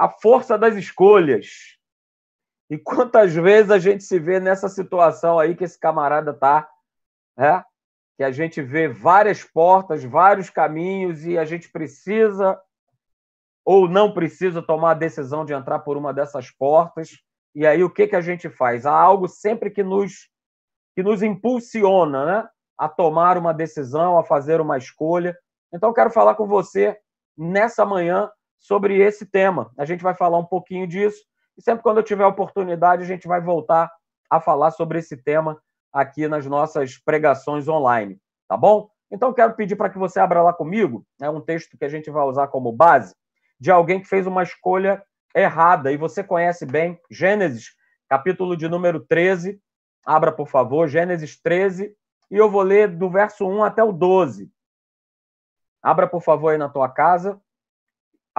a força das escolhas. E quantas vezes a gente se vê nessa situação aí que esse camarada tá, né? que a gente vê várias portas, vários caminhos e a gente precisa ou não precisa tomar a decisão de entrar por uma dessas portas. E aí o que, que a gente faz? Há algo sempre que nos, que nos impulsiona né? a tomar uma decisão, a fazer uma escolha. Então, quero falar com você nessa manhã sobre esse tema. A gente vai falar um pouquinho disso e sempre quando eu tiver oportunidade, a gente vai voltar a falar sobre esse tema aqui nas nossas pregações online, tá bom? Então, quero pedir para que você abra lá comigo, é um texto que a gente vai usar como base, de alguém que fez uma escolha errada, e você conhece bem, Gênesis, capítulo de número 13. Abra, por favor, Gênesis 13, e eu vou ler do verso 1 até o 12. Abra, por favor, aí na tua casa,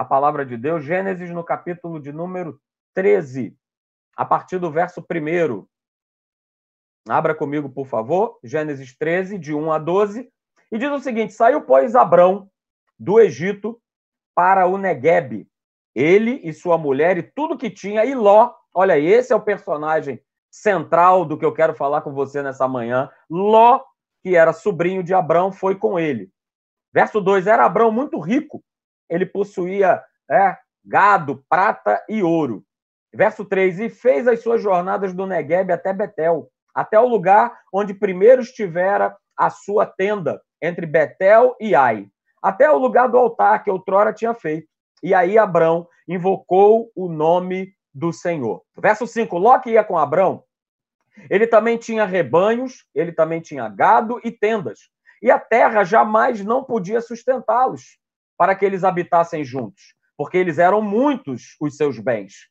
a palavra de Deus, Gênesis no capítulo de número 13, a partir do verso 1. Abra comigo, por favor, Gênesis 13, de 1 a 12, e diz o seguinte: Saiu, pois, Abrão do Egito para o Negueb, ele e sua mulher e tudo que tinha, e Ló. Olha, esse é o personagem central do que eu quero falar com você nessa manhã. Ló, que era sobrinho de Abrão, foi com ele. Verso 2: Era Abrão muito rico, ele possuía é, gado, prata e ouro. Verso 3: E fez as suas jornadas do Negueb até Betel, até o lugar onde primeiro estivera a sua tenda, entre Betel e Ai, até o lugar do altar que outrora tinha feito. E aí Abrão invocou o nome do Senhor. Verso 5: Ló que ia com Abrão, ele também tinha rebanhos, ele também tinha gado e tendas. E a terra jamais não podia sustentá-los para que eles habitassem juntos, porque eles eram muitos os seus bens.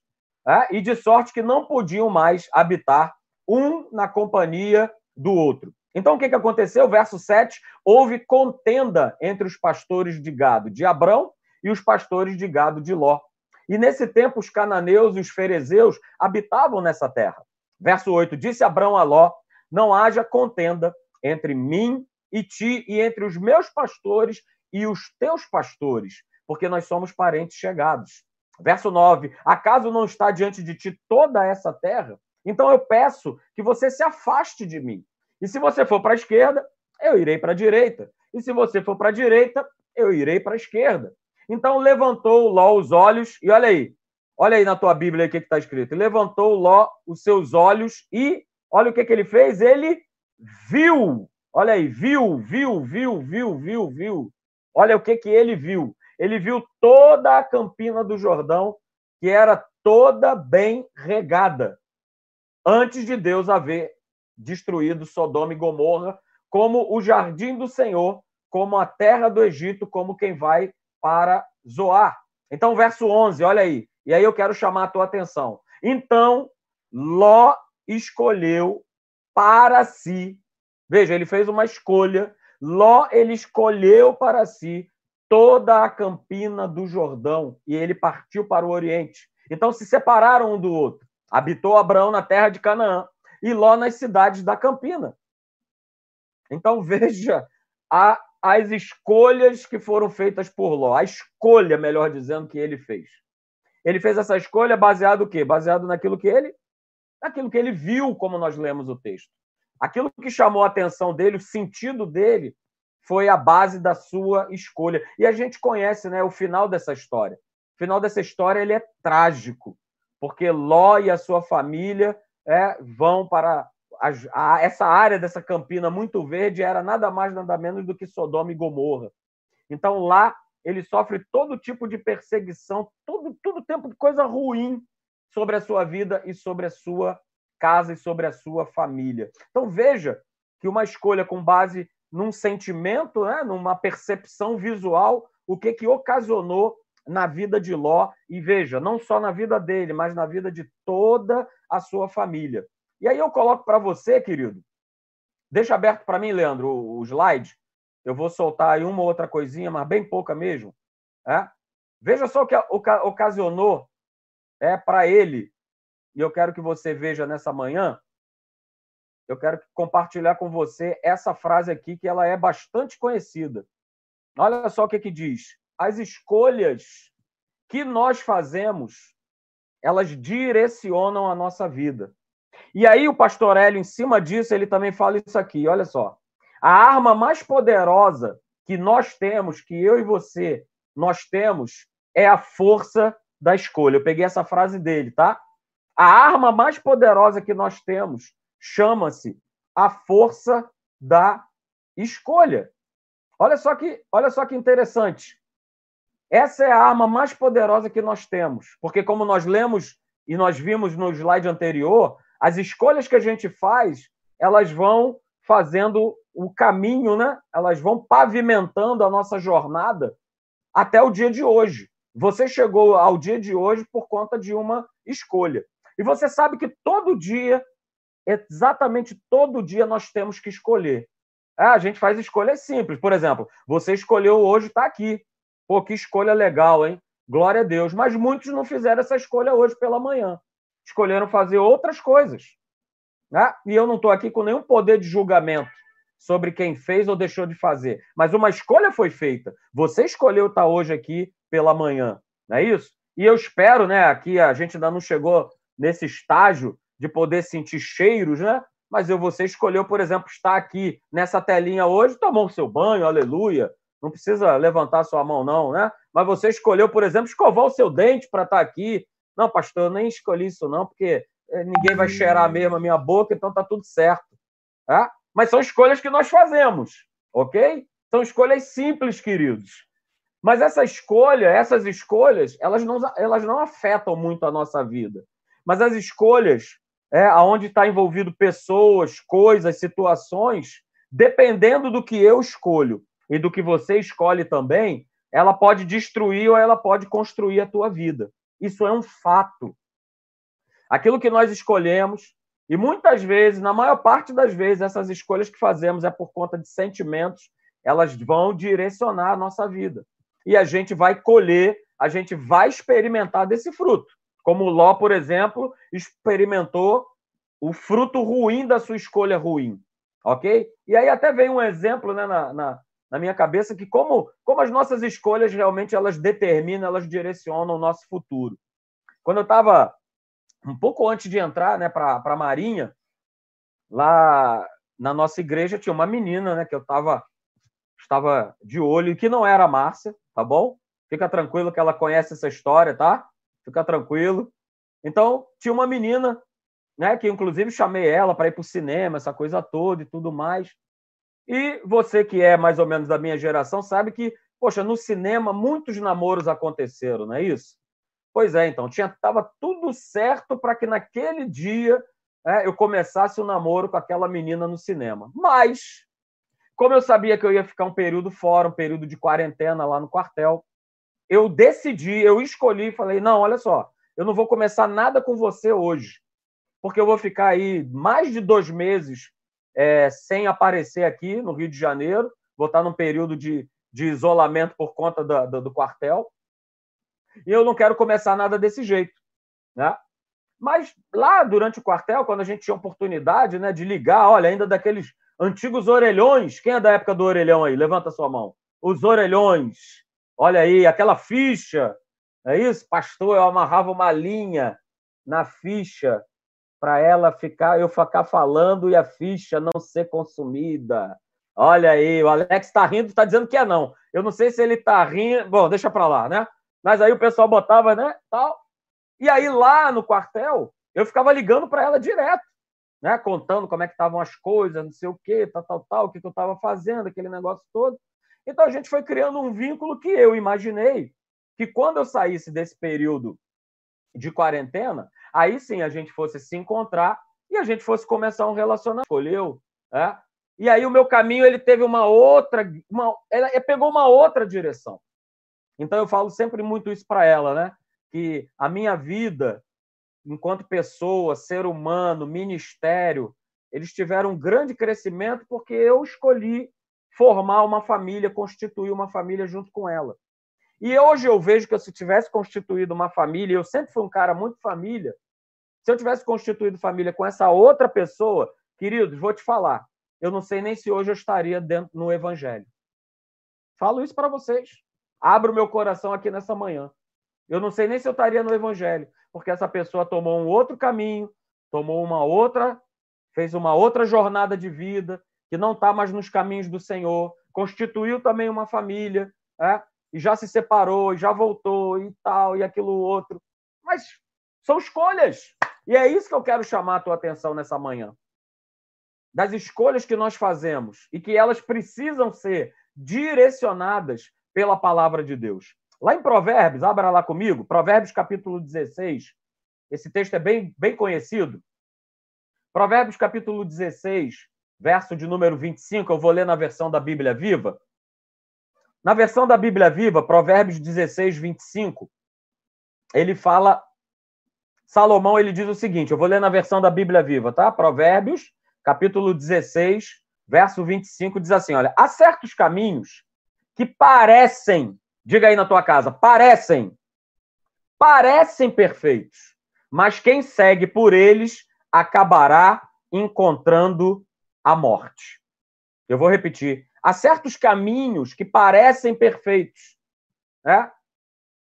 É? E de sorte que não podiam mais habitar um na companhia do outro. Então, o que, que aconteceu? Verso 7: houve contenda entre os pastores de gado de Abrão e os pastores de gado de Ló. E nesse tempo, os cananeus e os ferezeus habitavam nessa terra. Verso 8: Disse Abrão a Ló: Não haja contenda entre mim e ti, e entre os meus pastores e os teus pastores, porque nós somos parentes chegados. Verso 9: Acaso não está diante de ti toda essa terra? Então eu peço que você se afaste de mim. E se você for para a esquerda, eu irei para a direita. E se você for para a direita, eu irei para a esquerda. Então levantou Ló os olhos, e olha aí, olha aí na tua Bíblia o que está escrito. Levantou Ló os seus olhos e olha o que, que ele fez. Ele viu, olha aí, viu, viu, viu, viu, viu, viu. Olha o que, que ele viu. Ele viu toda a campina do Jordão, que era toda bem regada, antes de Deus haver destruído Sodoma e Gomorra, como o jardim do Senhor, como a terra do Egito, como quem vai para Zoar. Então, verso 11, olha aí. E aí eu quero chamar a tua atenção. Então, Ló escolheu para si. Veja, ele fez uma escolha. Ló, ele escolheu para si toda a campina do Jordão e ele partiu para o Oriente. Então se separaram um do outro. Habitou Abraão na terra de Canaã e Ló nas cidades da campina. Então veja a as escolhas que foram feitas por Ló, a escolha, melhor dizendo, que ele fez. Ele fez essa escolha baseado o quê? Baseado naquilo que ele, naquilo que ele viu, como nós lemos o texto. Aquilo que chamou a atenção dele, o sentido dele, foi a base da sua escolha. E a gente conhece, né, o final dessa história. O final dessa história ele é trágico, porque Ló e a sua família é, vão para a, a, essa área dessa campina muito verde era nada mais, nada menos do que Sodoma e Gomorra. Então lá ele sofre todo tipo de perseguição, todo, todo tempo de coisa ruim sobre a sua vida e sobre a sua casa e sobre a sua família. Então veja que uma escolha com base num sentimento, né, numa percepção visual, o que que ocasionou na vida de Ló e veja, não só na vida dele, mas na vida de toda a sua família. E aí eu coloco para você, querido. Deixa aberto para mim, Leandro, o, slide. Eu vou soltar aí uma outra coisinha, mas bem pouca mesmo. É? Veja só o que ocasionou é para ele. E eu quero que você veja nessa manhã. Eu quero compartilhar com você essa frase aqui, que ela é bastante conhecida. Olha só o que, que diz. As escolhas que nós fazemos, elas direcionam a nossa vida. E aí o pastor Hélio, em cima disso, ele também fala isso aqui, olha só. A arma mais poderosa que nós temos, que eu e você, nós temos, é a força da escolha. Eu peguei essa frase dele, tá? A arma mais poderosa que nós temos chama-se a força da escolha. Olha só que, olha só que interessante. Essa é a arma mais poderosa que nós temos, porque como nós lemos e nós vimos no slide anterior, as escolhas que a gente faz, elas vão fazendo o caminho, né? Elas vão pavimentando a nossa jornada até o dia de hoje. Você chegou ao dia de hoje por conta de uma escolha. E você sabe que todo dia, exatamente todo dia, nós temos que escolher. É, a gente faz escolhas simples. Por exemplo, você escolheu hoje estar aqui. Pô, que escolha legal, hein? Glória a Deus. Mas muitos não fizeram essa escolha hoje pela manhã. Escolheram fazer outras coisas. Né? E eu não estou aqui com nenhum poder de julgamento sobre quem fez ou deixou de fazer. Mas uma escolha foi feita. Você escolheu estar hoje aqui pela manhã, não é isso? E eu espero, né? Aqui a gente ainda não chegou nesse estágio de poder sentir cheiros, né? Mas você escolheu, por exemplo, estar aqui nessa telinha hoje, tomou o seu banho, aleluia. Não precisa levantar sua mão, não, né? Mas você escolheu, por exemplo, escovar o seu dente para estar aqui. Não, pastor, eu nem escolhi isso, não, porque eh, ninguém vai cheirar mesmo a minha boca, então tá tudo certo. Tá? Mas são escolhas que nós fazemos, ok? São escolhas simples, queridos. Mas essa escolha, essas escolhas, elas não, elas não afetam muito a nossa vida. Mas as escolhas, é, onde está envolvido pessoas, coisas, situações, dependendo do que eu escolho e do que você escolhe também, ela pode destruir ou ela pode construir a tua vida. Isso é um fato. Aquilo que nós escolhemos, e muitas vezes, na maior parte das vezes, essas escolhas que fazemos é por conta de sentimentos, elas vão direcionar a nossa vida. E a gente vai colher, a gente vai experimentar desse fruto. Como Ló, por exemplo, experimentou o fruto ruim da sua escolha ruim. Ok? E aí até vem um exemplo né, na, na, na minha cabeça que como, como as nossas escolhas realmente elas determinam, elas direcionam o nosso futuro. Quando eu estava um pouco antes de entrar né, para a Marinha, lá na nossa igreja tinha uma menina né, que eu tava, estava de olho, que não era a Márcia, tá bom? Fica tranquilo que ela conhece essa história, tá? Fica tranquilo. Então, tinha uma menina, né, que inclusive chamei ela para ir para o cinema, essa coisa toda e tudo mais. E você que é mais ou menos da minha geração sabe que, poxa, no cinema muitos namoros aconteceram, não é isso? Pois é, então, tinha tava tudo certo para que naquele dia é, eu começasse o um namoro com aquela menina no cinema. Mas, como eu sabia que eu ia ficar um período fora, um período de quarentena lá no quartel, eu decidi, eu escolhi e falei: não, olha só, eu não vou começar nada com você hoje, porque eu vou ficar aí mais de dois meses é, sem aparecer aqui no Rio de Janeiro, vou estar num período de, de isolamento por conta do, quartel, e eu não quero começar nada desse jeito. Né? Mas lá durante o quartel, quando a gente tinha oportunidade né, de ligar, olha, ainda daqueles antigos orelhões, quem é da época do orelhão aí? Levanta sua mão. Os orelhões, olha aí, aquela ficha, é isso? Pastor, eu amarrava uma linha na ficha para ela ficar, eu ficar falando e a ficha não ser consumida. Olha aí, o Alex está rindo, está dizendo que é não. Eu não sei se ele está rindo. Bom, deixa para lá, né? Mas aí o pessoal botava, né? Tal. E aí lá no quartel, eu ficava ligando para ela direto, né? Contando como é que estavam as coisas, não sei o quê, tal, tal, tal, o que, que eu estava fazendo, aquele negócio todo. Então a gente foi criando um vínculo que eu imaginei que quando eu saísse desse período de quarentena, aí sim a gente fosse se encontrar e a gente fosse começar um relacionamento. Escolheu, né? E aí o meu caminho ele teve uma outra, uma, ele pegou uma outra direção. Então eu falo sempre muito isso para ela, né? Que a minha vida, enquanto pessoa, ser humano, ministério, eles tiveram um grande crescimento porque eu escolhi formar uma família, constituir uma família junto com ela. E hoje eu vejo que se tivesse constituído uma família, eu sempre fui um cara muito família, se eu tivesse constituído família com essa outra pessoa, queridos, vou te falar, eu não sei nem se hoje eu estaria dentro no evangelho. Falo isso para vocês abro meu coração aqui nessa manhã. Eu não sei nem se eu estaria no evangelho, porque essa pessoa tomou um outro caminho, tomou uma outra, fez uma outra jornada de vida, que não está mais nos caminhos do Senhor, constituiu também uma família, é? e já se separou, e já voltou, e tal, e aquilo outro. Mas são escolhas. E é isso que eu quero chamar a tua atenção nessa manhã. Das escolhas que nós fazemos e que elas precisam ser direcionadas pela palavra de Deus. Lá em Provérbios, abra lá comigo, Provérbios capítulo 16. Esse texto é bem, bem conhecido. Provérbios capítulo 16, verso de número 25, eu vou ler na versão da Bíblia Viva. Na versão da Bíblia Viva, Provérbios 16, 25, ele fala. Salomão ele diz o seguinte: eu vou ler na versão da Bíblia Viva, tá? Provérbios, capítulo 16, verso 25, diz assim: olha, há certos caminhos que parecem, diga aí na tua casa, parecem, parecem perfeitos, mas quem segue por eles acabará encontrando a morte. Eu vou repetir. Há certos caminhos que parecem perfeitos. Né?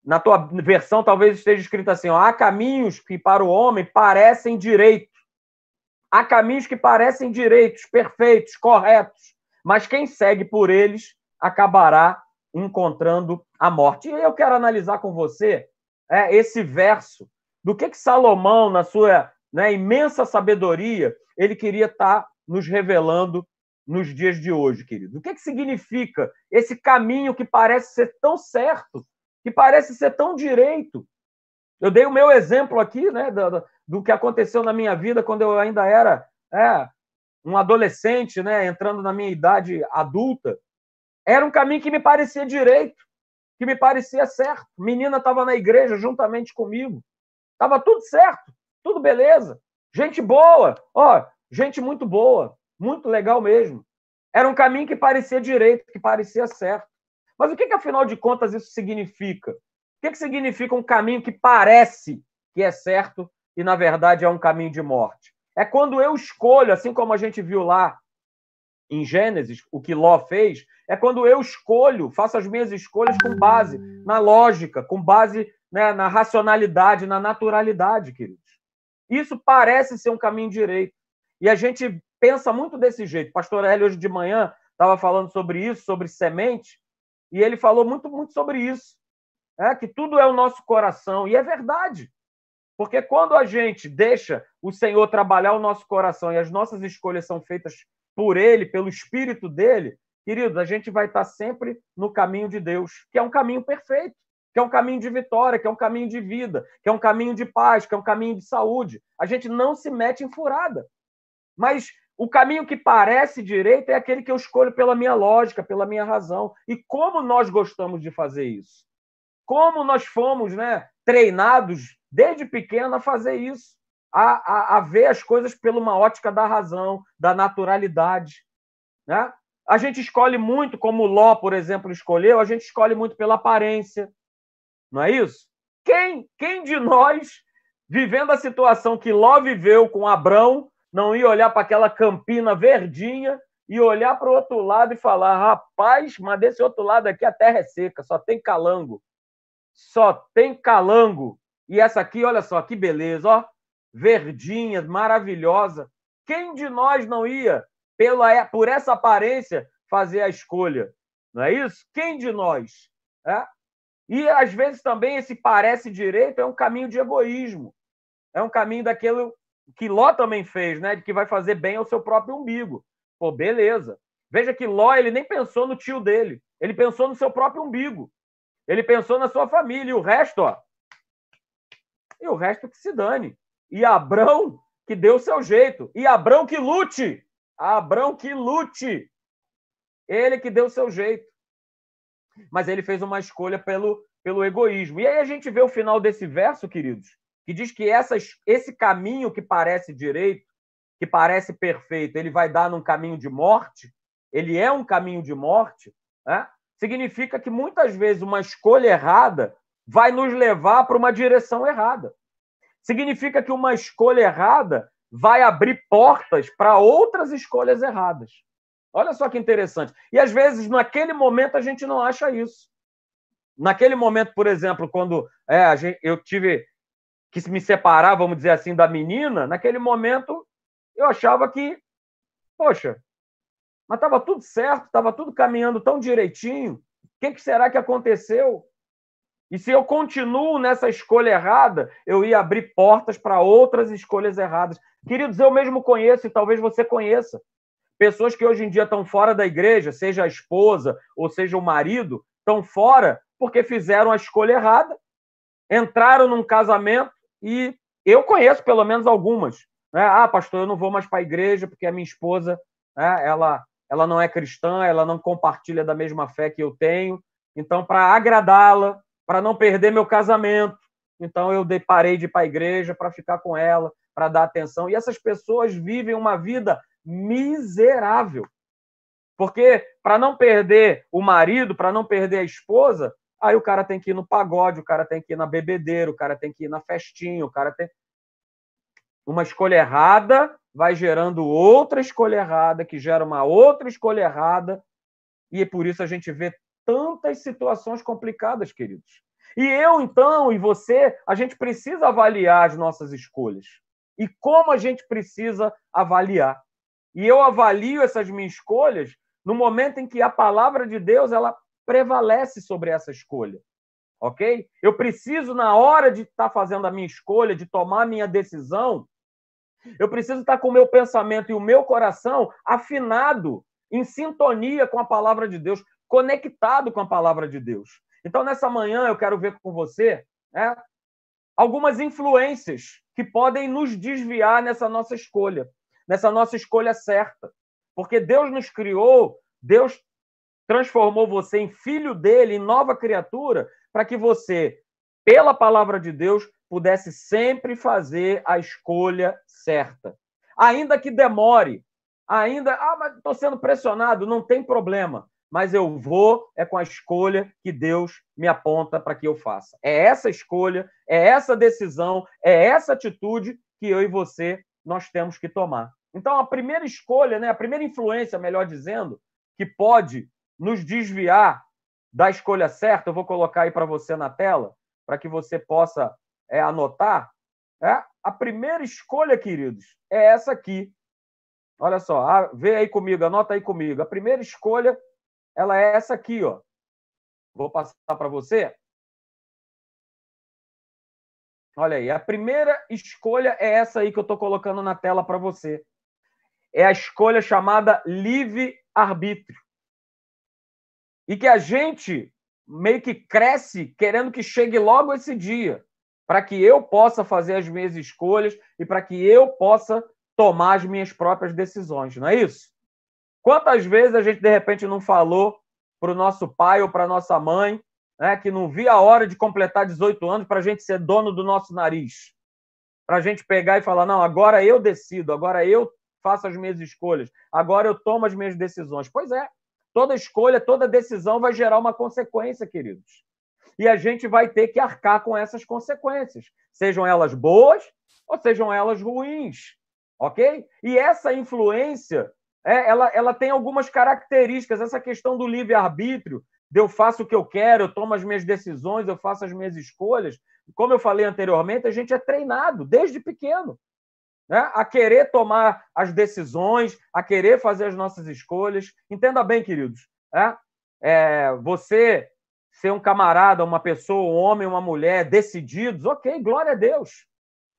Na tua versão, talvez esteja escrito assim: ó, há caminhos que para o homem parecem direitos. Há caminhos que parecem direitos, perfeitos, corretos. Mas quem segue por eles acabará encontrando a morte. E eu quero analisar com você é, esse verso do que, que Salomão, na sua né, imensa sabedoria, ele queria estar tá nos revelando nos dias de hoje, querido? O que, que significa esse caminho que parece ser tão certo, que parece ser tão direito? Eu dei o meu exemplo aqui, né, do, do que aconteceu na minha vida quando eu ainda era é, um adolescente, né, entrando na minha idade adulta. Era um caminho que me parecia direito, que me parecia certo. Menina estava na igreja juntamente comigo. Estava tudo certo, tudo beleza. Gente boa, ó, gente muito boa. Muito legal mesmo. Era um caminho que parecia direito, que parecia certo. Mas o que, que afinal de contas, isso significa? O que, que significa um caminho que parece que é certo e, na verdade, é um caminho de morte? É quando eu escolho, assim como a gente viu lá em Gênesis, o que Ló fez, é quando eu escolho, faço as minhas escolhas com base na lógica, com base né, na racionalidade, na naturalidade, queridos. Isso parece ser um caminho direito. E a gente pensa muito desse jeito. Pastor Hélio, hoje de manhã, estava falando sobre isso, sobre semente, e ele falou muito, muito sobre isso. É, que tudo é o nosso coração, e é verdade. Porque quando a gente deixa o Senhor trabalhar o nosso coração e as nossas escolhas são feitas por Ele, pelo Espírito dele, queridos, a gente vai estar sempre no caminho de Deus, que é um caminho perfeito, que é um caminho de vitória, que é um caminho de vida, que é um caminho de paz, que é um caminho de saúde. A gente não se mete em furada. Mas o caminho que parece direito é aquele que eu escolho pela minha lógica, pela minha razão. E como nós gostamos de fazer isso? Como nós fomos né, treinados desde pequeno a fazer isso, a, a, a ver as coisas pela uma ótica da razão, da naturalidade. Né? A gente escolhe muito, como Ló, por exemplo, escolheu, a gente escolhe muito pela aparência. Não é isso? Quem, quem de nós, vivendo a situação que Ló viveu com Abrão, não ia olhar para aquela campina verdinha e olhar para o outro lado e falar: rapaz, mas desse outro lado aqui a terra é seca, só tem calango. Só tem calango. E essa aqui, olha só, que beleza, ó. Verdinha, maravilhosa. Quem de nós não ia, pela, por essa aparência, fazer a escolha? Não é isso? Quem de nós? É? E às vezes também esse parece direito é um caminho de egoísmo. É um caminho daquele que Ló também fez, né? De que vai fazer bem ao seu próprio umbigo. Pô, beleza. Veja que Ló ele nem pensou no tio dele, ele pensou no seu próprio umbigo. Ele pensou na sua família e o resto, ó. E o resto que se dane. E Abrão que deu o seu jeito. E Abrão que lute. Abrão que lute. Ele que deu o seu jeito. Mas ele fez uma escolha pelo, pelo egoísmo. E aí a gente vê o final desse verso, queridos, que diz que essas, esse caminho que parece direito, que parece perfeito, ele vai dar num caminho de morte, ele é um caminho de morte, né? significa que muitas vezes uma escolha errada vai nos levar para uma direção errada. Significa que uma escolha errada vai abrir portas para outras escolhas erradas. Olha só que interessante. E às vezes, naquele momento, a gente não acha isso. naquele momento, por exemplo, quando é, gente, eu tive que me separar, vamos dizer assim, da menina, naquele momento eu achava que, poxa, mas estava tudo certo, estava tudo caminhando tão direitinho. O que, que será que aconteceu? E se eu continuo nessa escolha errada, eu ia abrir portas para outras escolhas erradas. Queridos, eu mesmo conheço, e talvez você conheça, pessoas que hoje em dia estão fora da igreja, seja a esposa ou seja o marido, estão fora porque fizeram a escolha errada, entraram num casamento e eu conheço pelo menos algumas. Né? Ah, pastor, eu não vou mais para a igreja porque a minha esposa, né, ela, ela não é cristã, ela não compartilha da mesma fé que eu tenho. Então, para agradá-la, para não perder meu casamento, então eu parei de ir para a igreja para ficar com ela, para dar atenção. E essas pessoas vivem uma vida miserável. Porque para não perder o marido, para não perder a esposa, aí o cara tem que ir no pagode, o cara tem que ir na bebedeira, o cara tem que ir na festinha, o cara tem. Uma escolha errada vai gerando outra escolha errada, que gera uma outra escolha errada, e por isso a gente vê tantas situações complicadas, queridos. E eu, então, e você, a gente precisa avaliar as nossas escolhas. E como a gente precisa avaliar? E eu avalio essas minhas escolhas no momento em que a palavra de Deus ela prevalece sobre essa escolha. Ok? Eu preciso, na hora de estar fazendo a minha escolha, de tomar a minha decisão, eu preciso estar com o meu pensamento e o meu coração afinado, em sintonia com a palavra de Deus, conectado com a palavra de Deus. Então, nessa manhã, eu quero ver com você né, algumas influências que podem nos desviar nessa nossa escolha nessa nossa escolha certa. Porque Deus nos criou, Deus transformou você em filho dele, em nova criatura, para que você, pela palavra de Deus, pudesse sempre fazer a escolha certa. Ainda que demore, ainda, ah, mas estou sendo pressionado, não tem problema, mas eu vou é com a escolha que Deus me aponta para que eu faça. É essa escolha, é essa decisão, é essa atitude que eu e você nós temos que tomar. Então, a primeira escolha, né, a primeira influência, melhor dizendo, que pode nos desviar da escolha certa, eu vou colocar aí para você na tela, para que você possa é, anotar. É, a primeira escolha, queridos, é essa aqui. Olha só, ah, vê aí comigo, anota aí comigo. A primeira escolha, ela é essa aqui, ó. Vou passar para você. Olha aí, a primeira escolha é essa aí que eu estou colocando na tela para você é a escolha chamada livre-arbítrio. E que a gente meio que cresce querendo que chegue logo esse dia, para que eu possa fazer as minhas escolhas e para que eu possa tomar as minhas próprias decisões, não é isso? Quantas vezes a gente de repente não falou para o nosso pai ou para nossa mãe, né, que não via a hora de completar 18 anos para a gente ser dono do nosso nariz, para a gente pegar e falar não, agora eu decido, agora eu faço as minhas escolhas, agora eu tomo as minhas decisões. Pois é, toda escolha, toda decisão vai gerar uma consequência, queridos. E a gente vai ter que arcar com essas consequências, sejam elas boas ou sejam elas ruins, ok? E essa influência, é, ela, ela tem algumas características. Essa questão do livre-arbítrio, de eu faço o que eu quero, eu tomo as minhas decisões, eu faço as minhas escolhas. Como eu falei anteriormente, a gente é treinado desde pequeno né? a querer tomar as decisões, a querer fazer as nossas escolhas. Entenda bem, queridos, né? é, você ser um camarada, uma pessoa, um homem, uma mulher decididos, ok, glória a Deus.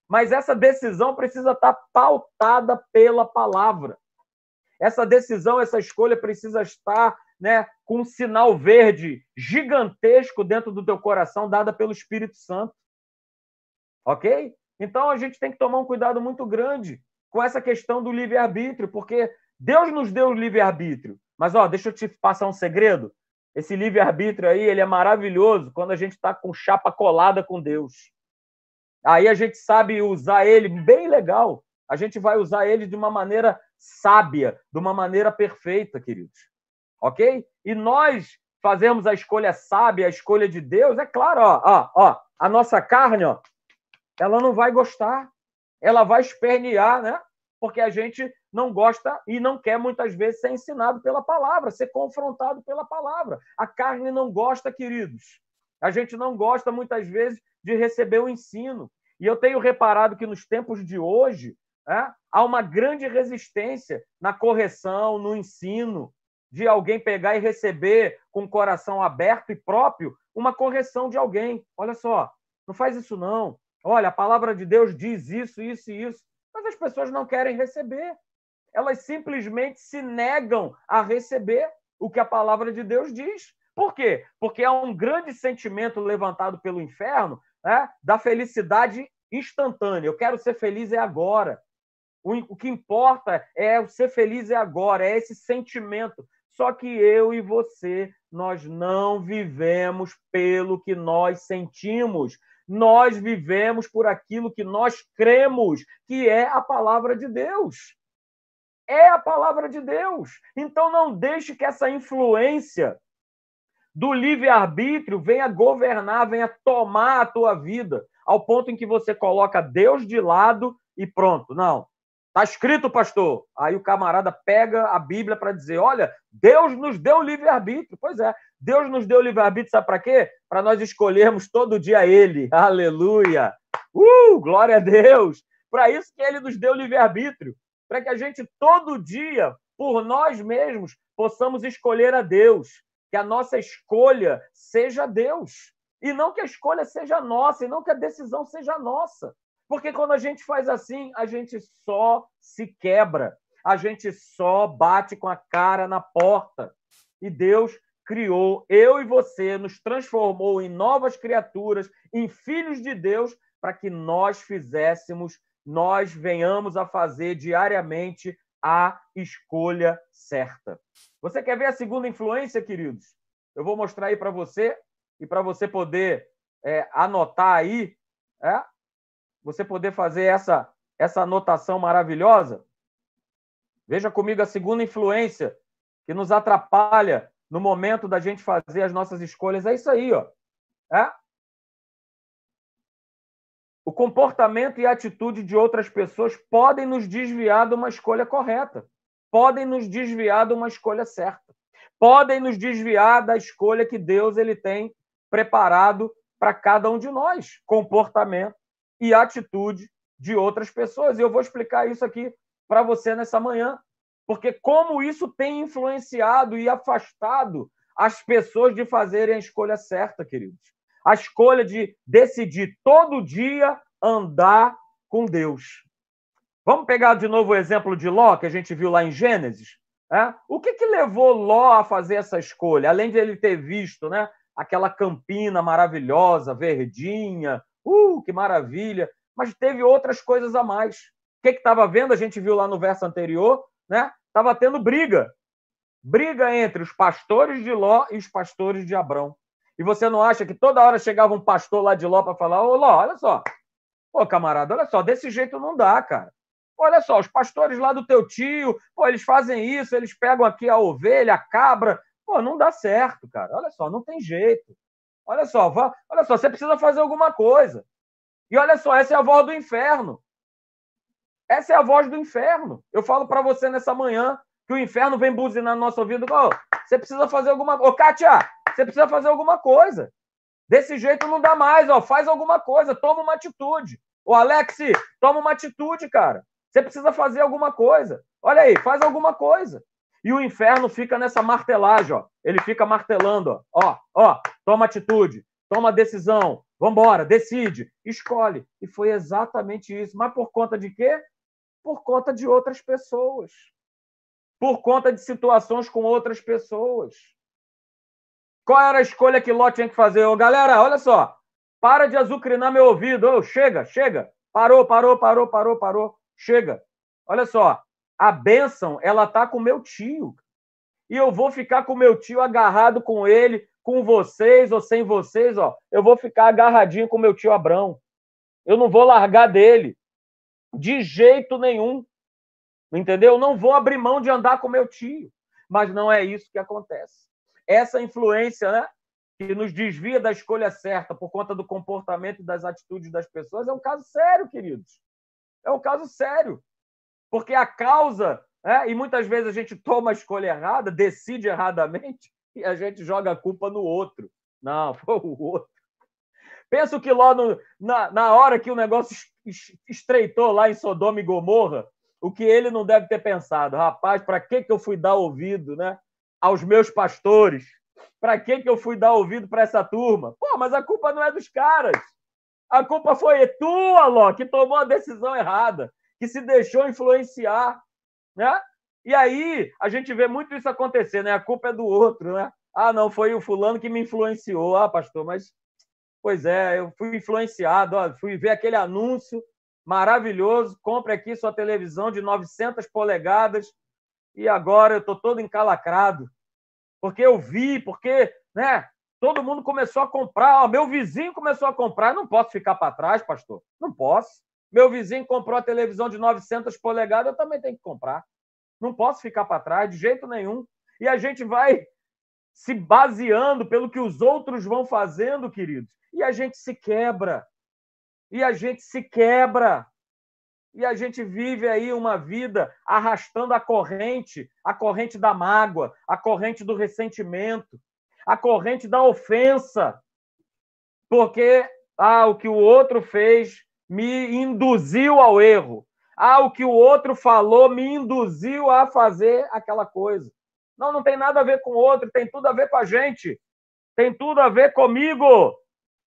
Mas essa decisão precisa estar pautada pela palavra. Essa decisão, essa escolha precisa estar né, com um sinal verde gigantesco dentro do teu coração, dada pelo Espírito Santo. Ok? Então a gente tem que tomar um cuidado muito grande com essa questão do livre-arbítrio, porque Deus nos deu o livre-arbítrio. Mas ó, deixa eu te passar um segredo. Esse livre-arbítrio aí, ele é maravilhoso quando a gente está com chapa colada com Deus. Aí a gente sabe usar ele bem legal. A gente vai usar ele de uma maneira sábia, de uma maneira perfeita, queridos. Ok? E nós fazemos a escolha sábia, a escolha de Deus, é claro, ó, ó, ó a nossa carne, ó, ela não vai gostar, ela vai espernear, né? Porque a gente não gosta e não quer muitas vezes ser ensinado pela palavra, ser confrontado pela palavra. A carne não gosta, queridos. A gente não gosta, muitas vezes, de receber o ensino. E eu tenho reparado que nos tempos de hoje é, há uma grande resistência na correção, no ensino, de alguém pegar e receber com o coração aberto e próprio uma correção de alguém. Olha só, não faz isso não. Olha, a palavra de Deus diz isso, isso e isso. Mas as pessoas não querem receber. Elas simplesmente se negam a receber o que a palavra de Deus diz. Por quê? Porque há um grande sentimento levantado pelo inferno né, da felicidade instantânea. Eu quero ser feliz é agora. O, que importa é ser feliz é agora, é esse sentimento. Só que eu e você, nós não vivemos pelo que nós sentimos. Nós vivemos por aquilo que nós cremos, que é a palavra de Deus. É a palavra de Deus. Então não deixe que essa influência do livre-arbítrio venha governar, venha tomar a tua vida, ao ponto em que você coloca Deus de lado e pronto. Não. Está escrito, pastor. Aí o camarada pega a Bíblia para dizer: olha, Deus nos deu livre-arbítrio. Pois é, Deus nos deu livre-arbítrio, sabe para quê? Para nós escolhermos todo dia Ele. Aleluia! Uh, glória a Deus! Para isso que Ele nos deu livre-arbítrio. Para que a gente todo dia, por nós mesmos, possamos escolher a Deus que a nossa escolha seja Deus. E não que a escolha seja nossa, e não que a decisão seja nossa. Porque quando a gente faz assim, a gente só se quebra, a gente só bate com a cara na porta. E Deus criou eu e você, nos transformou em novas criaturas, em filhos de Deus, para que nós fizéssemos, nós venhamos a fazer diariamente a escolha certa. Você quer ver a segunda influência, queridos? Eu vou mostrar aí para você e para você poder é, anotar aí, é? você poder fazer essa, essa anotação maravilhosa. Veja comigo a segunda influência que nos atrapalha no momento da gente fazer as nossas escolhas. É isso aí, ó. É? O comportamento e a atitude de outras pessoas podem nos desviar de uma escolha correta podem nos desviar de uma escolha certa. Podem nos desviar da escolha que Deus ele tem preparado para cada um de nós, comportamento e atitude de outras pessoas. E eu vou explicar isso aqui para você nessa manhã, porque como isso tem influenciado e afastado as pessoas de fazerem a escolha certa, queridos. A escolha de decidir todo dia andar com Deus. Vamos pegar de novo o exemplo de Ló, que a gente viu lá em Gênesis. É? O que, que levou Ló a fazer essa escolha? Além de ele ter visto né, aquela campina maravilhosa, verdinha, uh, que maravilha, mas teve outras coisas a mais. O que estava vendo? A gente viu lá no verso anterior, né? Estava tendo briga. Briga entre os pastores de Ló e os pastores de Abrão. E você não acha que toda hora chegava um pastor lá de Ló para falar: Ô Ló, olha só. Pô, camarada, olha só, desse jeito não dá, cara. Olha só, os pastores lá do teu tio, pô, eles fazem isso, eles pegam aqui a ovelha, a cabra. Pô, não dá certo, cara. Olha só, não tem jeito. Olha só, vá, olha só, você precisa fazer alguma coisa. E olha só, essa é a voz do inferno. Essa é a voz do inferno. Eu falo para você nessa manhã que o inferno vem buzinar no nosso ouvido. Você precisa fazer alguma coisa. Ô, Kátia, você precisa fazer alguma coisa. Desse jeito não dá mais, ó. Faz alguma coisa, toma uma atitude. Ô, Alex, toma uma atitude, cara. Você precisa fazer alguma coisa. Olha aí, faz alguma coisa. E o inferno fica nessa martelagem, ó. Ele fica martelando, ó. Ó, ó, toma atitude, toma decisão, vambora, decide, escolhe. E foi exatamente isso. Mas por conta de quê? Por conta de outras pessoas. Por conta de situações com outras pessoas. Qual era a escolha que Ló tinha que fazer? Ô, galera, olha só. Para de azucrinar meu ouvido. Ô, chega, chega. Parou, parou, parou, parou, parou. Chega. Olha só, a bênção, ela tá com meu tio. E eu vou ficar com meu tio agarrado com ele, com vocês ou sem vocês, ó. Eu vou ficar agarradinho com meu tio Abrão. Eu não vou largar dele. De jeito nenhum. Entendeu? Eu não vou abrir mão de andar com meu tio. Mas não é isso que acontece. Essa influência, né? Que nos desvia da escolha certa por conta do comportamento e das atitudes das pessoas é um caso sério, queridos. É um caso sério. Porque a causa, é, e muitas vezes a gente toma a escolha errada, decide erradamente, e a gente joga a culpa no outro. Não, foi o outro. Penso que lá no, na, na hora que o negócio estreitou lá em Sodoma e Gomorra, o que ele não deve ter pensado, rapaz, para que, que eu fui dar ouvido né, aos meus pastores? Para que, que eu fui dar ouvido para essa turma? Pô, mas a culpa não é dos caras. A culpa foi tua, Ló, que tomou a decisão errada, que se deixou influenciar. Né? E aí a gente vê muito isso acontecer, né? A culpa é do outro, né? Ah, não, foi o fulano que me influenciou. Ah, pastor, mas Pois é, eu fui influenciado, ó, fui ver aquele anúncio maravilhoso, compre aqui sua televisão de 900 polegadas e agora eu estou todo encalacrado, porque eu vi, porque né, todo mundo começou a comprar, ó, meu vizinho começou a comprar, não posso ficar para trás, pastor, não posso. Meu vizinho comprou a televisão de 900 polegadas, eu também tenho que comprar. Não posso ficar para trás de jeito nenhum. E a gente vai se baseando pelo que os outros vão fazendo, queridos e a gente se quebra. E a gente se quebra. E a gente vive aí uma vida arrastando a corrente, a corrente da mágoa, a corrente do ressentimento, a corrente da ofensa. Porque ah, o que o outro fez me induziu ao erro. Ah, o que o outro falou me induziu a fazer aquela coisa. Não, não tem nada a ver com o outro, tem tudo a ver com a gente. Tem tudo a ver comigo.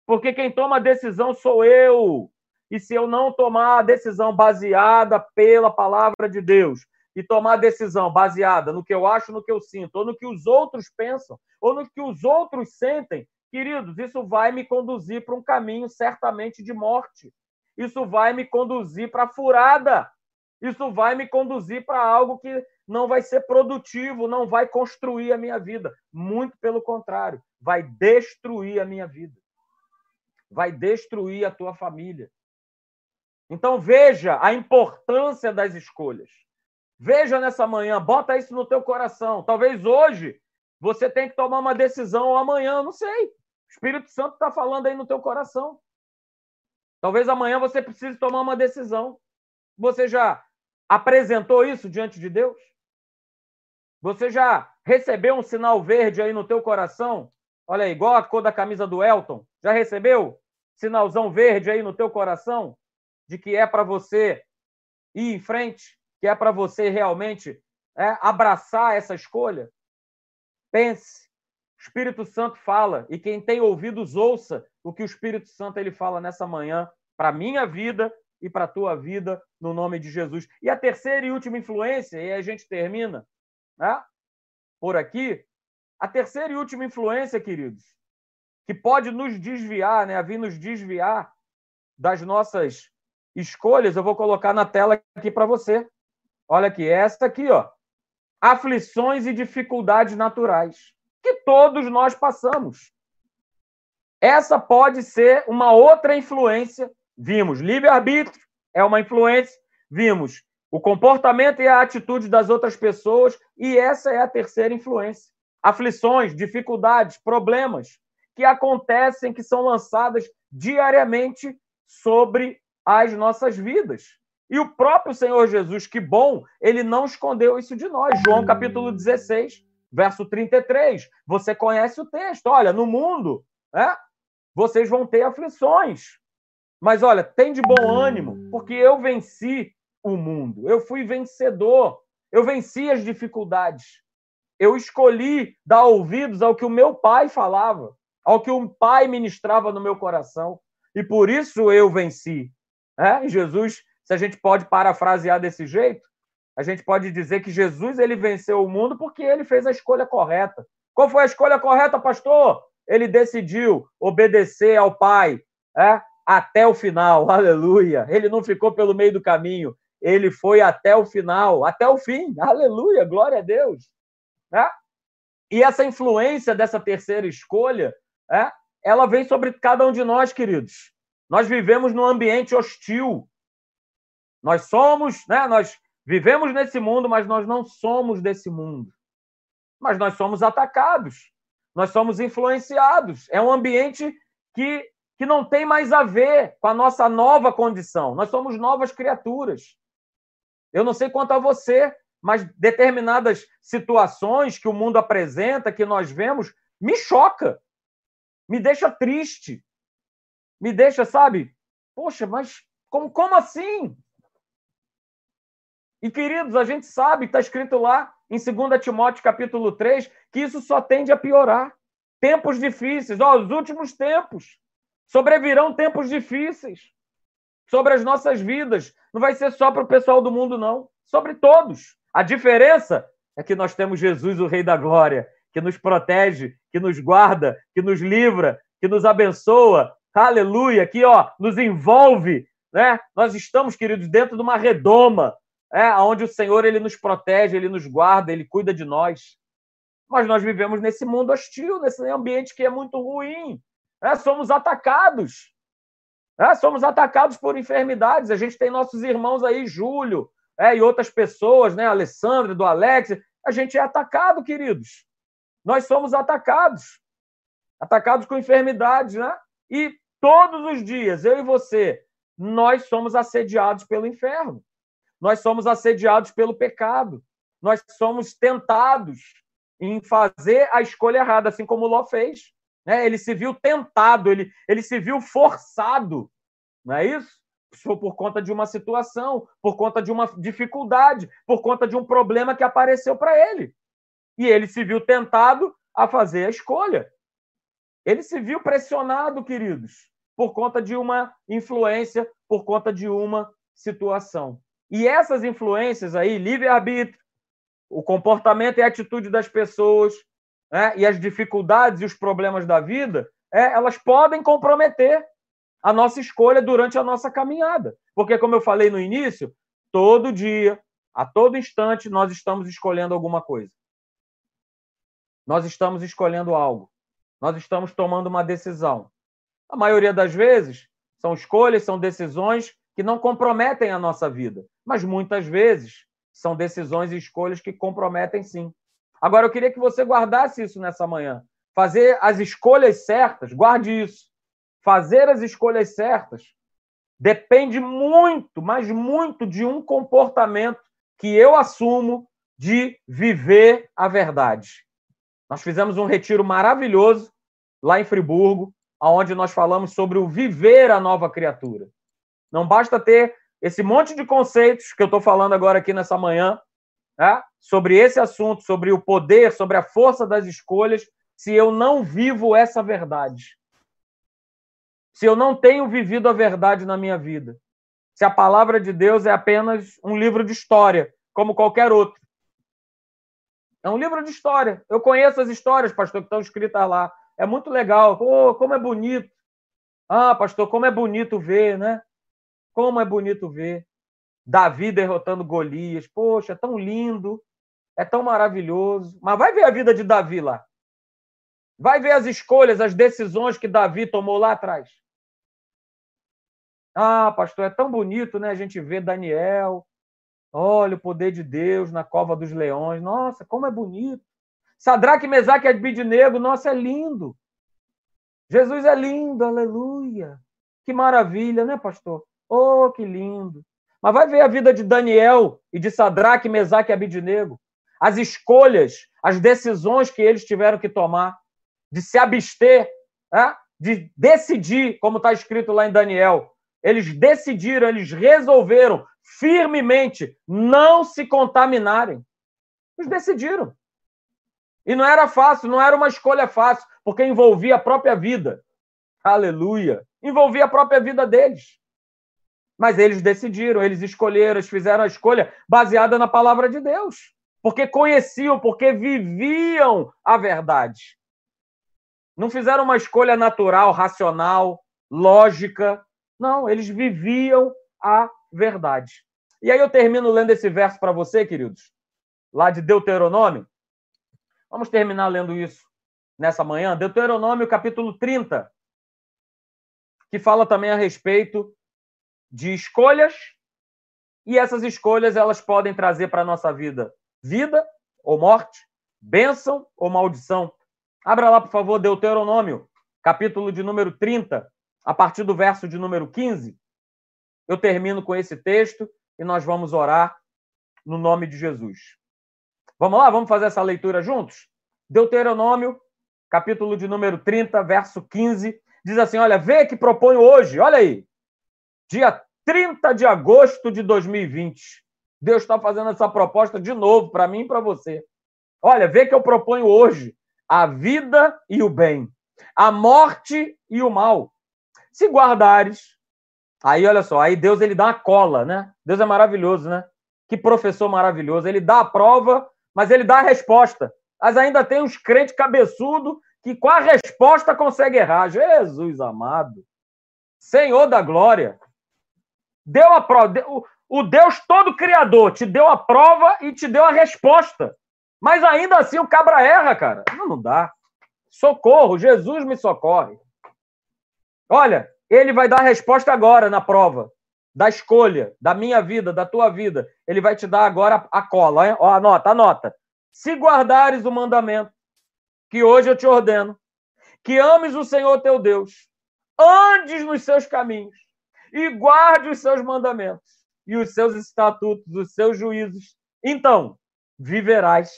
Porque quem toma a decisão sou eu. E se eu não tomar a decisão baseada pela palavra de Deus, e tomar a decisão baseada no que eu acho, no que eu sinto, ou no que os outros pensam, ou no que os outros sentem, queridos, isso vai me conduzir para um caminho certamente de morte. Isso vai me conduzir para furada. Isso vai me conduzir para algo que não vai ser produtivo, não vai construir a minha vida. Muito pelo contrário, vai destruir a minha vida vai destruir a tua família. Então veja a importância das escolhas. Veja nessa manhã, bota isso no teu coração. Talvez hoje você tenha que tomar uma decisão ou amanhã, não sei. O Espírito Santo está falando aí no teu coração. Talvez amanhã você precise tomar uma decisão. Você já apresentou isso diante de Deus? Você já recebeu um sinal verde aí no teu coração Olha aí, igual a cor da camisa do Elton. Já recebeu? Sinalzão verde aí no teu coração de que é para você ir em frente, que é para você realmente é, abraçar essa escolha? Pense. O Espírito Santo fala e quem tem ouvidos ouça o que o Espírito Santo ele fala nessa manhã para minha vida e para tua vida no nome de Jesus. E a terceira e última influência, e a gente termina, né? Por aqui, a terceira e última influência, queridos, que pode nos desviar, né, a vir nos desviar das nossas escolhas, eu vou colocar na tela aqui para você. Olha aqui, esta aqui, ó. Aflições e dificuldades naturais que todos nós passamos. Essa pode ser uma outra influência. Vimos livre-arbítrio, é uma influência. Vimos o comportamento e a atitude das outras pessoas, e essa é a terceira influência aflições, dificuldades, problemas que acontecem, que são lançadas diariamente sobre as nossas vidas. E o próprio Senhor Jesus, que bom, ele não escondeu isso de nós. João capítulo 16, verso 33. Você conhece o texto. Olha, no mundo, é, vocês vão ter aflições. Mas olha, tem de bom ânimo, porque eu venci o mundo. Eu fui vencedor. Eu venci as dificuldades eu escolhi dar ouvidos ao que o meu pai falava, ao que o pai ministrava no meu coração, e por isso eu venci. É? Jesus, se a gente pode parafrasear desse jeito, a gente pode dizer que Jesus ele venceu o mundo porque ele fez a escolha correta. Qual foi a escolha correta, pastor? Ele decidiu obedecer ao Pai é? até o final. Aleluia. Ele não ficou pelo meio do caminho. Ele foi até o final, até o fim. Aleluia. Glória a Deus. Né? E essa influência dessa terceira escolha, é, ela vem sobre cada um de nós, queridos. Nós vivemos num ambiente hostil. Nós somos, né, nós vivemos nesse mundo, mas nós não somos desse mundo. Mas nós somos atacados, nós somos influenciados. É um ambiente que, que não tem mais a ver com a nossa nova condição. Nós somos novas criaturas. Eu não sei quanto a você, mas determinadas situações que o mundo apresenta, que nós vemos, me choca. me deixa triste, me deixa, sabe? Poxa, mas como, como assim? E, queridos, a gente sabe, está escrito lá em 2 Timóteo capítulo 3, que isso só tende a piorar. Tempos difíceis, ó, os últimos tempos. Sobrevirão tempos difíceis sobre as nossas vidas. Não vai ser só para o pessoal do mundo, não. Sobre todos. A diferença é que nós temos Jesus, o Rei da Glória, que nos protege, que nos guarda, que nos livra, que nos abençoa. Aleluia, que ó, nos envolve, né? Nós estamos, queridos, dentro de uma redoma, é, onde o Senhor ele nos protege, ele nos guarda, ele cuida de nós. Mas nós vivemos nesse mundo hostil, nesse ambiente que é muito ruim. É, somos atacados. É, somos atacados por enfermidades. A gente tem nossos irmãos aí, Júlio, é, e outras pessoas, né? Alessandra, do Alex. A gente é atacado, queridos. Nós somos atacados. Atacados com enfermidades, né? E todos os dias, eu e você, nós somos assediados pelo inferno. Nós somos assediados pelo pecado. Nós somos tentados em fazer a escolha errada, assim como Ló fez. Né? Ele se viu tentado, ele, ele se viu forçado, não é isso? Por conta de uma situação, por conta de uma dificuldade, por conta de um problema que apareceu para ele. E ele se viu tentado a fazer a escolha. Ele se viu pressionado, queridos, por conta de uma influência, por conta de uma situação. E essas influências aí, livre-arbítrio, o comportamento e a atitude das pessoas, né, e as dificuldades e os problemas da vida, é, elas podem comprometer a nossa escolha durante a nossa caminhada. Porque, como eu falei no início, todo dia, a todo instante, nós estamos escolhendo alguma coisa. Nós estamos escolhendo algo. Nós estamos tomando uma decisão. A maioria das vezes são escolhas, são decisões que não comprometem a nossa vida, mas muitas vezes são decisões e escolhas que comprometem sim. Agora eu queria que você guardasse isso nessa manhã. Fazer as escolhas certas, guarde isso. Fazer as escolhas certas depende muito, mas muito de um comportamento que eu assumo de viver a verdade. Nós fizemos um retiro maravilhoso lá em Friburgo, onde nós falamos sobre o viver a nova criatura. Não basta ter esse monte de conceitos que eu estou falando agora aqui nessa manhã, né, sobre esse assunto, sobre o poder, sobre a força das escolhas, se eu não vivo essa verdade. Se eu não tenho vivido a verdade na minha vida. Se a palavra de Deus é apenas um livro de história, como qualquer outro. É um livro de história. Eu conheço as histórias, pastor, que estão escritas lá. É muito legal. Oh, como é bonito. Ah, pastor, como é bonito ver, né? Como é bonito ver. Davi derrotando Golias. Poxa, é tão lindo. É tão maravilhoso. Mas vai ver a vida de Davi lá. Vai ver as escolhas, as decisões que Davi tomou lá atrás. Ah, pastor, é tão bonito, né? A gente vê Daniel, Olha o poder de Deus na cova dos leões. Nossa, como é bonito. Sadraque, Mesaque e Abidnego, nossa, é lindo. Jesus é lindo, aleluia. Que maravilha, né, pastor? Oh, que lindo. Mas vai ver a vida de Daniel e de Sadraque, Mesaque e Abidnego. As escolhas, as decisões que eles tiveram que tomar, de se abster, né? de decidir, como está escrito lá em Daniel. Eles decidiram, eles resolveram firmemente não se contaminarem. Eles decidiram. E não era fácil, não era uma escolha fácil, porque envolvia a própria vida. Aleluia! Envolvia a própria vida deles. Mas eles decidiram, eles escolheram, eles fizeram a escolha baseada na palavra de Deus. Porque conheciam, porque viviam a verdade. Não fizeram uma escolha natural, racional, lógica. Não, eles viviam a verdade. E aí eu termino lendo esse verso para você, queridos, lá de Deuteronômio. Vamos terminar lendo isso nessa manhã. Deuteronômio, capítulo 30, que fala também a respeito de escolhas, e essas escolhas elas podem trazer para a nossa vida vida ou morte, bênção ou maldição. Abra lá, por favor, Deuteronômio, capítulo de número 30, a partir do verso de número 15. Eu termino com esse texto e nós vamos orar no nome de Jesus. Vamos lá, vamos fazer essa leitura juntos? Deuteronômio, capítulo de número 30, verso 15, diz assim: Olha, vê que proponho hoje, olha aí, dia 30 de agosto de 2020. Deus está fazendo essa proposta de novo para mim e para você. Olha, vê que eu proponho hoje a vida e o bem, a morte e o mal. Se guardares, aí olha só, aí Deus ele dá uma cola, né? Deus é maravilhoso, né? Que professor maravilhoso. Ele dá a prova, mas ele dá a resposta. Mas ainda tem uns crentes cabeçudo que com a resposta consegue errar. Jesus amado. Senhor da glória. Deu a prova. O Deus todo criador te deu a prova e te deu a resposta. Mas ainda assim o cabra erra, cara. Não, não dá. Socorro, Jesus me socorre. Olha, ele vai dar a resposta agora na prova da escolha, da minha vida, da tua vida. Ele vai te dar agora a cola. Hein? Ó, anota, anota. Se guardares o mandamento que hoje eu te ordeno, que ames o Senhor teu Deus, andes nos seus caminhos e guarde os seus mandamentos e os seus estatutos, os seus juízos, então viverás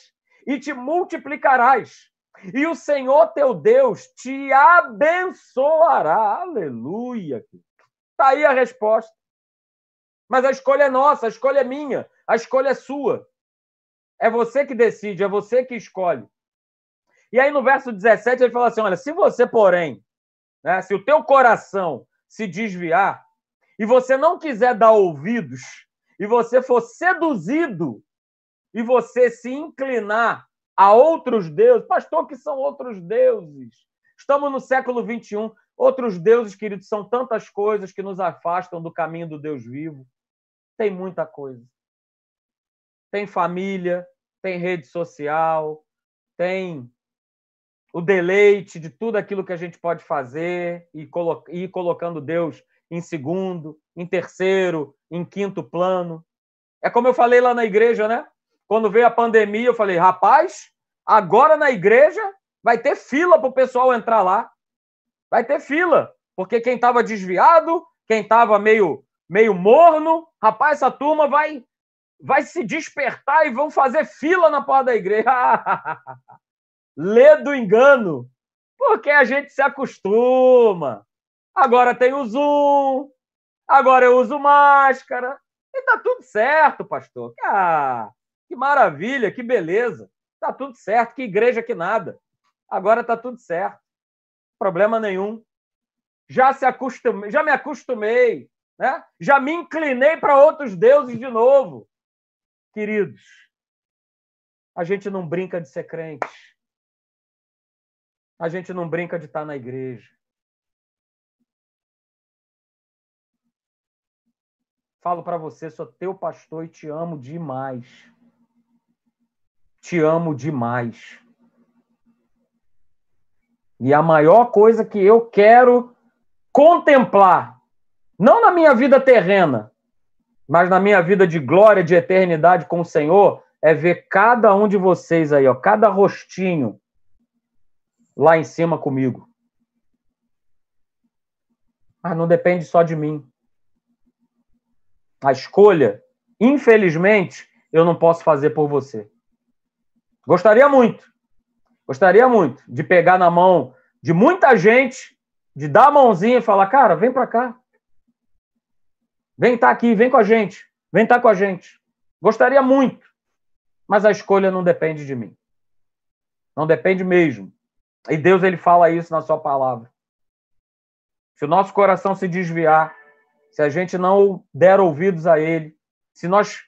e te multiplicarás. E o Senhor teu Deus te abençoará. Aleluia. Está aí a resposta. Mas a escolha é nossa, a escolha é minha, a escolha é sua. É você que decide, é você que escolhe. E aí no verso 17 ele fala assim: olha, se você, porém, né, se o teu coração se desviar e você não quiser dar ouvidos e você for seduzido e você se inclinar a outros deuses, pastor, que são outros deuses? Estamos no século 21. Outros deuses, queridos, são tantas coisas que nos afastam do caminho do Deus vivo. Tem muita coisa. Tem família, tem rede social, tem o deleite de tudo aquilo que a gente pode fazer e ir colocando Deus em segundo, em terceiro, em quinto plano. É como eu falei lá na igreja, né? Quando veio a pandemia, eu falei, rapaz, agora na igreja vai ter fila para o pessoal entrar lá. Vai ter fila, porque quem estava desviado, quem estava meio, meio morno, rapaz, essa turma vai, vai se despertar e vão fazer fila na porta da igreja. Lê do engano, porque a gente se acostuma. Agora tem o Zoom, agora eu uso máscara, e tá tudo certo, pastor. Ah, que maravilha, que beleza. Tá tudo certo, que igreja que nada. Agora tá tudo certo. Problema nenhum. Já se acostumei, já me acostumei, né? Já me inclinei para outros deuses de novo. Queridos, a gente não brinca de ser crente. A gente não brinca de estar na igreja. Falo para você, sou teu pastor e te amo demais. Te amo demais. E a maior coisa que eu quero contemplar, não na minha vida terrena, mas na minha vida de glória, de eternidade com o Senhor, é ver cada um de vocês aí, ó, cada rostinho lá em cima comigo. Mas não depende só de mim. A escolha, infelizmente, eu não posso fazer por você. Gostaria muito, gostaria muito de pegar na mão de muita gente, de dar a mãozinha e falar, cara, vem para cá. Vem estar tá aqui, vem com a gente. Vem estar tá com a gente. Gostaria muito, mas a escolha não depende de mim. Não depende mesmo. E Deus ele fala isso na sua palavra. Se o nosso coração se desviar, se a gente não der ouvidos a ele, se nós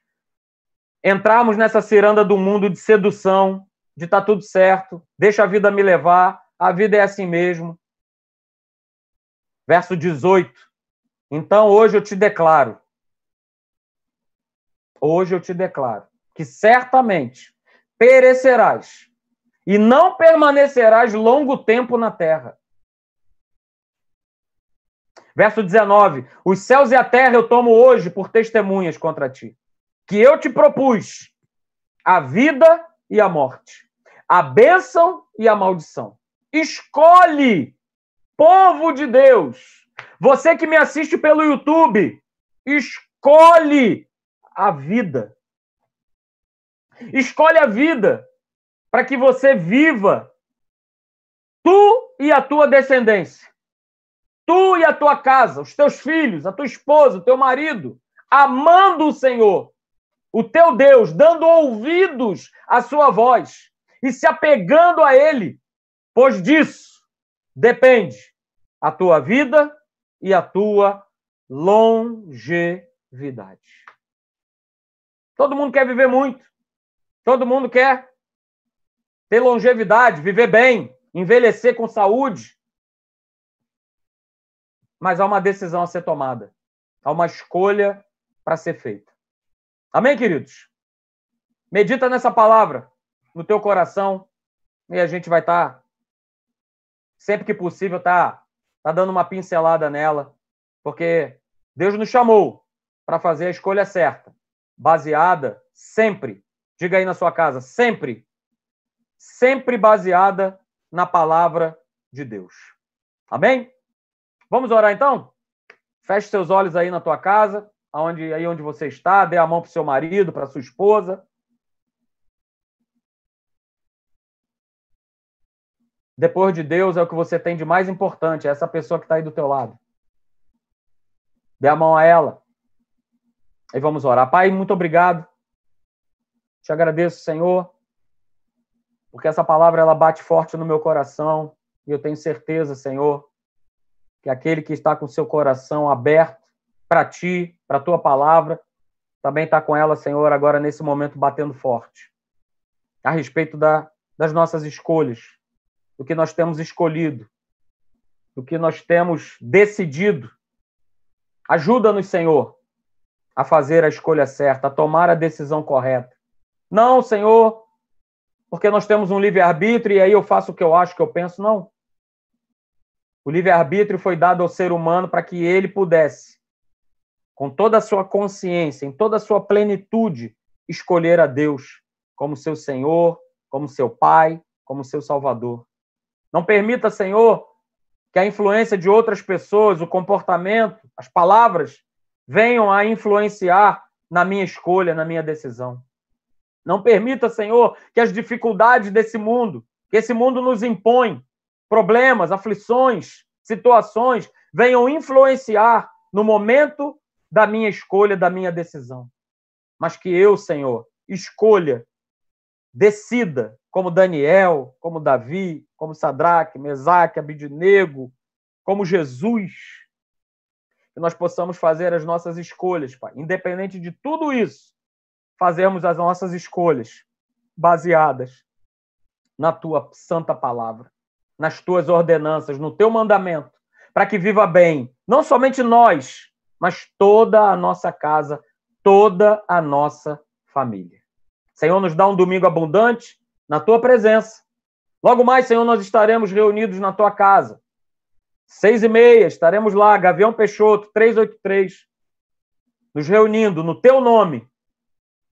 entrarmos nessa ciranda do mundo de sedução, de tá tudo certo, deixa a vida me levar, a vida é assim mesmo. Verso 18. Então hoje eu te declaro, hoje eu te declaro que certamente perecerás e não permanecerás longo tempo na terra. Verso 19: Os céus e a terra eu tomo hoje por testemunhas contra ti, que eu te propus a vida e a morte, a bênção e a maldição. Escolhe, povo de Deus, você que me assiste pelo YouTube, escolhe a vida. Escolhe a vida para que você viva Tu e a tua descendência, tu e a tua casa, os teus filhos, a tua esposa, o teu marido, amando o Senhor, o teu Deus, dando ouvidos à sua voz e se apegando a Ele, pois disso depende a tua vida e a tua longevidade. Todo mundo quer viver muito. Todo mundo quer ter longevidade, viver bem, envelhecer com saúde. Mas há uma decisão a ser tomada. Há uma escolha para ser feita. Amém, queridos? Medita nessa palavra no teu coração e a gente vai estar, tá, sempre que possível, tá, tá dando uma pincelada nela, porque Deus nos chamou para fazer a escolha certa, baseada sempre, diga aí na sua casa, sempre, sempre baseada na palavra de Deus. Amém? Vamos orar então? Feche seus olhos aí na tua casa, aonde, aí onde você está, dê a mão para o seu marido, para sua esposa. Depois de Deus é o que você tem de mais importante, é essa pessoa que está aí do teu lado. Dê a mão a ela. E vamos orar. Pai, muito obrigado. Te agradeço, Senhor, porque essa palavra ela bate forte no meu coração e eu tenho certeza, Senhor, que aquele que está com seu coração aberto para ti, para a tua palavra, também está com ela, Senhor, agora nesse momento batendo forte a respeito da, das nossas escolhas, do que nós temos escolhido, do que nós temos decidido. Ajuda-nos, Senhor, a fazer a escolha certa, a tomar a decisão correta. Não, Senhor, porque nós temos um livre-arbítrio e aí eu faço o que eu acho, o que eu penso. Não. O livre-arbítrio foi dado ao ser humano para que ele pudesse, com toda a sua consciência, em toda a sua plenitude, escolher a Deus como seu Senhor, como seu Pai, como seu Salvador. Não permita, Senhor, que a influência de outras pessoas, o comportamento, as palavras, venham a influenciar na minha escolha, na minha decisão. Não permita, Senhor, que as dificuldades desse mundo, que esse mundo nos impõe, problemas, aflições, situações, venham influenciar no momento da minha escolha, da minha decisão. Mas que eu, Senhor, escolha, decida como Daniel, como Davi, como Sadraque, Mesaque, Abidinego, como Jesus, que nós possamos fazer as nossas escolhas, Pai. Independente de tudo isso, fazermos as nossas escolhas baseadas na tua santa palavra, nas tuas ordenanças, no teu mandamento, para que viva bem, não somente nós, mas toda a nossa casa, toda a nossa família. Senhor, nos dá um domingo abundante, na tua presença. Logo mais, Senhor, nós estaremos reunidos na tua casa. Seis e meia, estaremos lá, Gavião Peixoto, 383, nos reunindo no teu nome,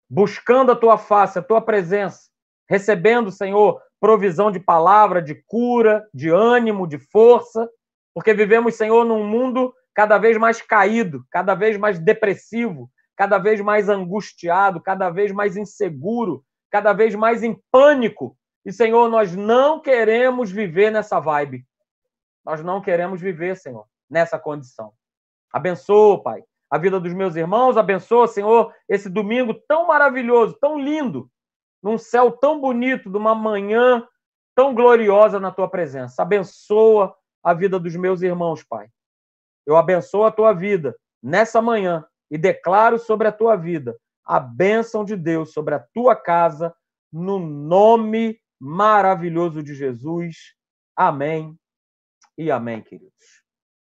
buscando a tua face, a tua presença, recebendo, Senhor, provisão de palavra, de cura, de ânimo, de força, porque vivemos, Senhor, num mundo cada vez mais caído, cada vez mais depressivo, cada vez mais angustiado, cada vez mais inseguro, cada vez mais em pânico. E, Senhor, nós não queremos viver nessa vibe. Nós não queremos viver, Senhor, nessa condição. Abençoa, Pai, a vida dos meus irmãos, abençoa, Senhor, esse domingo tão maravilhoso, tão lindo, num céu tão bonito, de uma manhã tão gloriosa na tua presença. Abençoa a vida dos meus irmãos, Pai. Eu abençoo a tua vida nessa manhã e declaro sobre a tua vida a bênção de Deus sobre a tua casa, no nome maravilhoso de Jesus. Amém e amém, queridos.